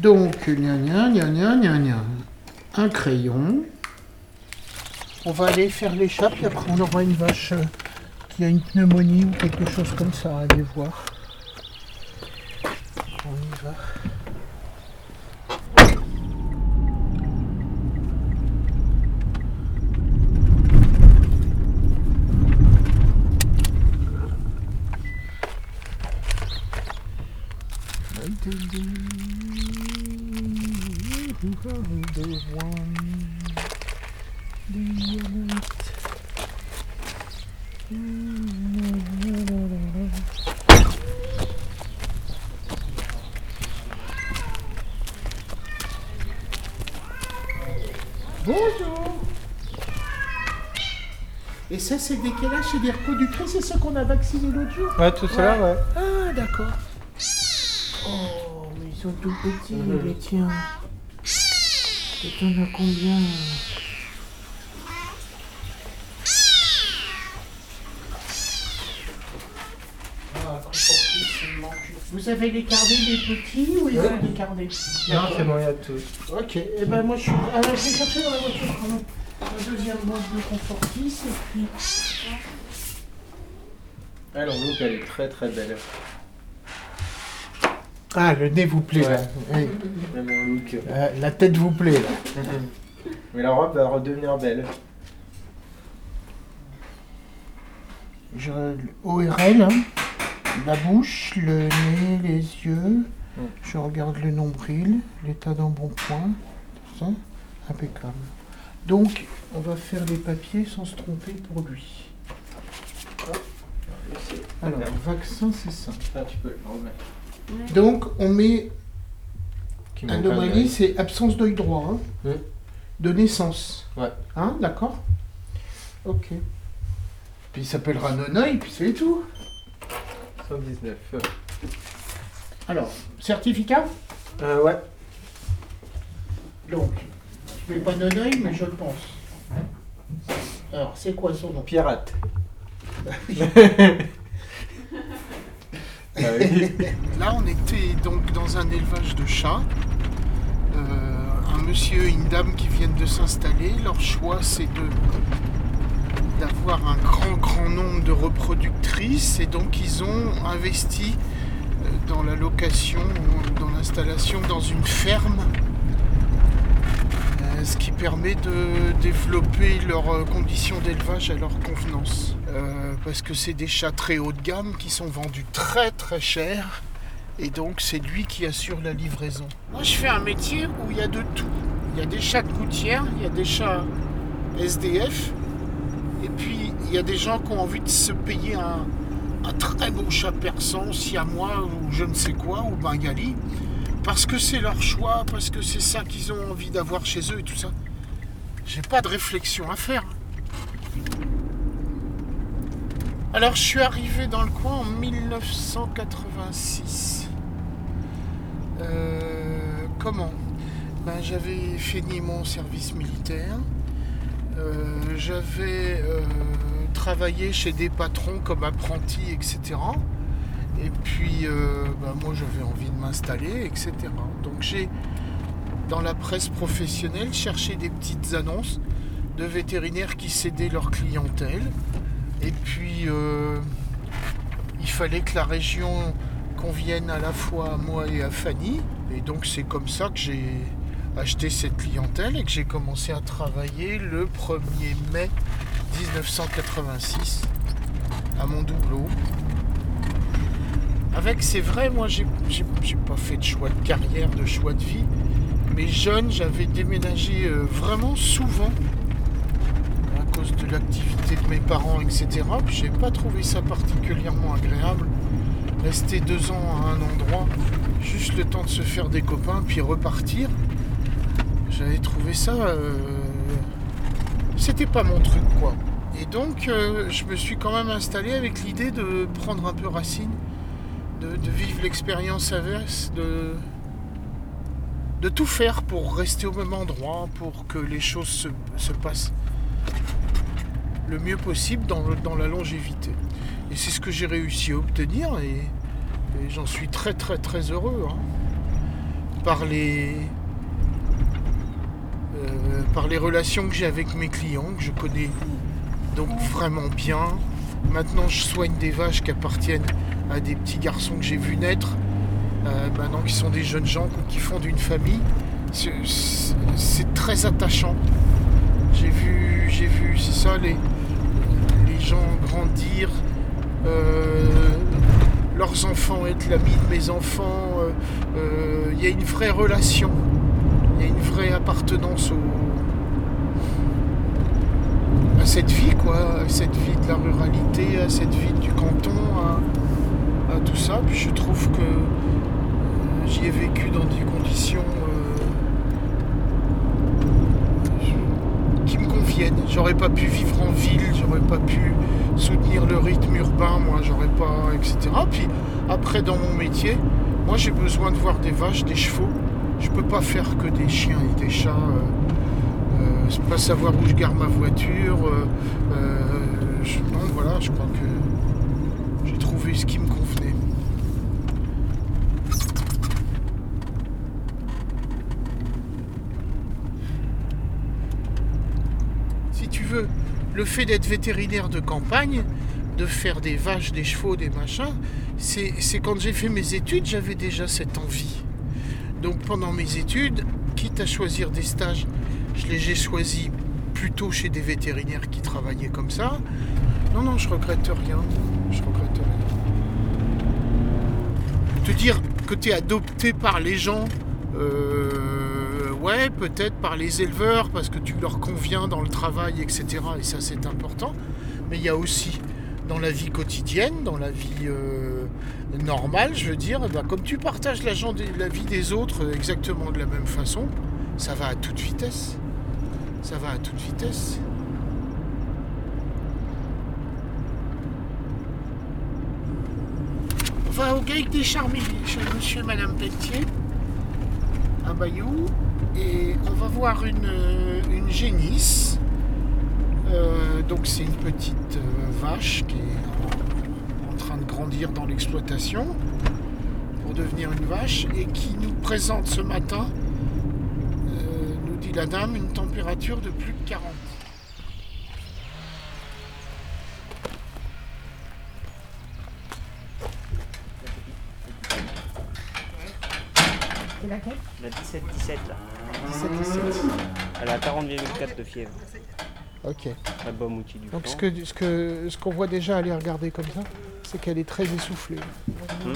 Donc, gna gna gna gna. Un crayon. On va aller faire l'échappe et après on aura une vache euh, qui a une pneumonie ou quelque chose comme ça. Allez voir. On y va. Bonjour Et ça, c'est des âge C'est des reproductrices, c'est ceux qu'on a vaccinés l'autre jour Ouais, tout ça, ouais. Ah, d'accord. Oh, mais ils sont tout petits, les tiens. Et t'en as combien Ah, Vous avez les carnets des petits ou ils Ouais. ont des carnets Non, c'est bon, il y a tout. Ok, et ben moi je suis. Alors je vais chercher dans la voiture quand même la deuxième boîte de confortis et puis. Alors, look, elle est très très belle. Ah, le nez vous plaît là. Ouais. Oui. Même mon look. Euh, la tête vous plaît là. Mais la robe va redevenir belle. Je, ORL, hein. la bouche, le nez, les yeux. Je regarde le nombril, l'état d'embonpoint, tout ça. Impeccable. Donc, on va faire les papiers sans se tromper pour lui. Alors, vaccin, c'est ça. Ah, tu peux le remettre. Donc, on met un Anomalie, c'est absence d'œil droit. hein, Hmm. De naissance. Ouais. Hein, d'accord Ok. Puis il s'appellera Nonoï, puis c'est tout. 119. Alors, certificat? Euh, ouais. Donc, je mets pas Nonoï, mais je le pense. Alors, c'est quoi son nom? Pirate. Ah. Là, on était donc dans un élevage de chats. Euh, un monsieur et une dame qui viennent de s'installer. Leur choix, c'est d'avoir un grand, grand nombre de reproductrices. Et donc, ils ont investi euh, dans la location, dans l'installation, dans une ferme. Euh, ce qui permet de développer leurs conditions d'élevage à leur convenance. Parce que c'est des chats très haut de gamme qui sont vendus très très cher. Et donc c'est lui qui assure la livraison. Moi je fais un métier où il y a de tout. Il y a des chats de gouttière, il y a des chats SDF. Et puis il y a des gens qui ont envie de se payer un, un très beau chat persan, siamois ou je ne sais quoi, ou bengali. Parce que c'est leur choix, parce que c'est ça qu'ils ont envie d'avoir chez eux et tout ça. J'ai pas de réflexion à faire. Alors je suis arrivé dans le coin en 1986. Euh, comment? Ben, J'avais fini mon service militaire. Euh, J'avais euh, travaillé chez des patrons comme apprenti, etc. Et puis ben, moi j'avais envie de m'installer, etc. Donc j'ai dans la presse professionnelle cherché des petites annonces de vétérinaires qui cédaient leur clientèle. Et puis, euh, il fallait que la région convienne à la fois à moi et à Fanny. Et donc, c'est comme ça que j'ai acheté cette clientèle et que j'ai commencé à travailler le 1er mai 1986 à mon doublot. Avec, c'est vrai, moi, j'ai pas fait de choix de carrière, de choix de vie. Mais jeune, j'avais déménagé euh, vraiment souvent de l'activité de mes parents, etc. J'ai pas trouvé ça particulièrement agréable. Rester deux ans à un endroit, juste le temps de se faire des copains, puis repartir. J'avais trouvé ça. euh, C'était pas mon truc, quoi. Et donc, euh, je me suis quand même installé avec l'idée de prendre un peu racine, de, vivre l'expérience inverse, de, de tout faire pour rester au même endroit, pour que les choses se, se passent le mieux possible dans, dans la longévité. Et c'est ce que j'ai réussi à obtenir et, j'en suis très très très heureux. hein. par les, euh, par les relations que j'ai avec mes clients, que je connais donc vraiment bien. Maintenant, je soigne des vaches qui appartiennent à des petits garçons que j'ai vus naître, euh, maintenant qui sont des jeunes gens qui fondent une famille. C'est très attachant. J'ai vu, j'ai vu, c'est ça, les, gens grandir, euh, leurs enfants être l'ami de mes enfants. euh, euh, Il y a une vraie relation, il y a une vraie appartenance à cette vie, quoi, à cette vie de la ruralité, à cette vie du canton, à, à tout ça. Puis je trouve que j'y ai vécu dans des conditions euh, je- J'aurais pas pu vivre en ville, j'aurais pas pu soutenir le rythme urbain, moi, j'aurais pas, etc. Puis après, dans mon métier, moi j'ai besoin de voir des vaches, des chevaux. Je peux pas faire que des chiens et des chats. euh, euh, pas savoir où je garde ma voiture. euh, euh, je- non, voilà, je crois que j'ai trouvé ce qui me convenait. Si tu veux, le fait d'être vétérinaire de campagne, de faire des vaches, des chevaux, des machins, c'est quand j'ai fait mes études, j'avais déjà cette envie. Donc pendant mes études, quitte à choisir des stages, je les ai choisis plutôt chez des vétérinaires qui travaillaient comme ça. Non, non, je regrette rien. Je regrette rien. Te dire que tu es adopté par les gens, euh, ouais, peut-être par les éleveurs, parce que tu leur conviens dans le travail, etc. Et ça, c'est important. Mais il y a aussi dans la vie quotidienne, dans la vie euh, normale, je veux dire, bah, comme tu partages la, vie des autres exactement de la même façon, ça va à toute vitesse. Ça va à toute vitesse. On va au Gaïc des Charmilles monsieur et madame Pelletier, à Bayou, et on va voir une, euh, génisse. Euh, donc c'est une petite euh, vache qui est en, train de grandir dans l'exploitation pour devenir une vache et qui nous présente ce matin, nous dit la dame, une température de plus de 40. C'est laquelle La 17-17 là. 17, 17. Elle a 40,4 de fièvre. Ok. Bombe outil du Donc ce que ce que ce qu'on voit déjà à les regarder comme ça, c'est qu'elle est très essoufflée. Mhm.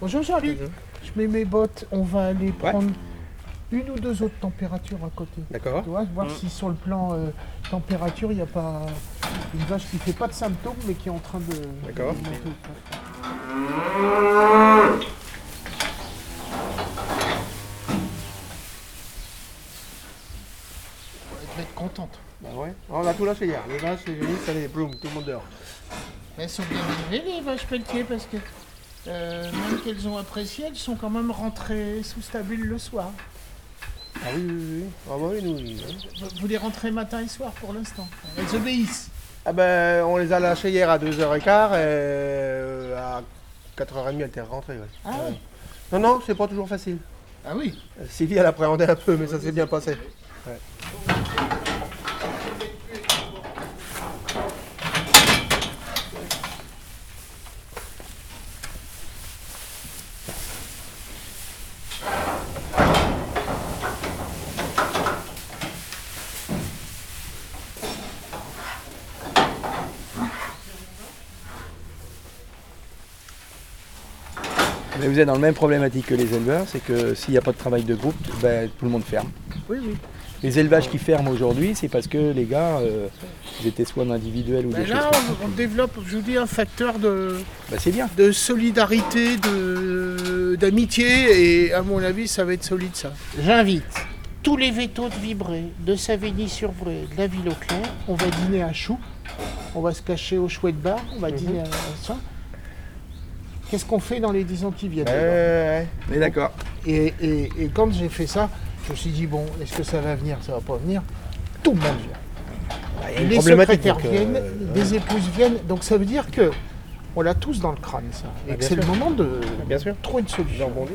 Bonjour Charlie. Je mets mes bottes. On va aller Ouais. prendre une ou deux autres températures à côté. D'accord. Tu vois, voir Mhm. si sur le plan euh, température, il n'y a pas une vache qui fait pas de symptômes, mais qui est en train de. D'accord. de monter au pas. Elle devrait être contente. Bah ouais. On a tout lâché hier. Les vaches, les génisses, allez, boum, tout le monde dehors. Elles sont bien élevées les vaches Pelletier parce que euh, même qu'elles ont apprécié, elles sont quand même rentrées sous stabule le soir. Ah oui, oui, oui. Ah bah oui, nous, oui. Vous- Vous les rentrez matin et soir pour l'instant. Elles obéissent. Ah ben, on les a lâchés hier à 2h15 et euh, à 4h30, elles étaient rentrées. Ouais. Ah ouais. Non, non, c'est pas toujours facile. Ah oui. Euh, Sylvie, elle appréhendait un peu, mais ça s'est bien passé. Mais vous êtes dans la même problématique que les éleveurs, c'est que s'il n'y a pas de travail de groupe, ben, tout le monde ferme. Oui, oui. Les élevages qui ferment aujourd'hui, c'est parce que les gars, euh, ils étaient soit en individuel ou Ben des choses là, ça. on, on développe, je vous dis, un facteur de, Ben, c'est bien. de solidarité, de- d'amitié, et à mon avis, ça va être solide ça. J'invite tous les vétos de Vibré, de Savigny-sur-Bray, de la ville au clair. On va dîner à Chou. On va se cacher au chouette bar. On va dîner à ça qu'est-ce qu'on fait dans les 10 ans qui viennent d'accord. Et, et, et, quand j'ai fait ça, je me suis dit, bon, est-ce que ça va venir, ça va pas venir? Tout le monde vient. Les secrétaires viennent, des épouses viennent, donc ça veut dire que on l'a tous dans le crâne, ça. Et que c'est le moment de bien sûr. trouver une solution. Bon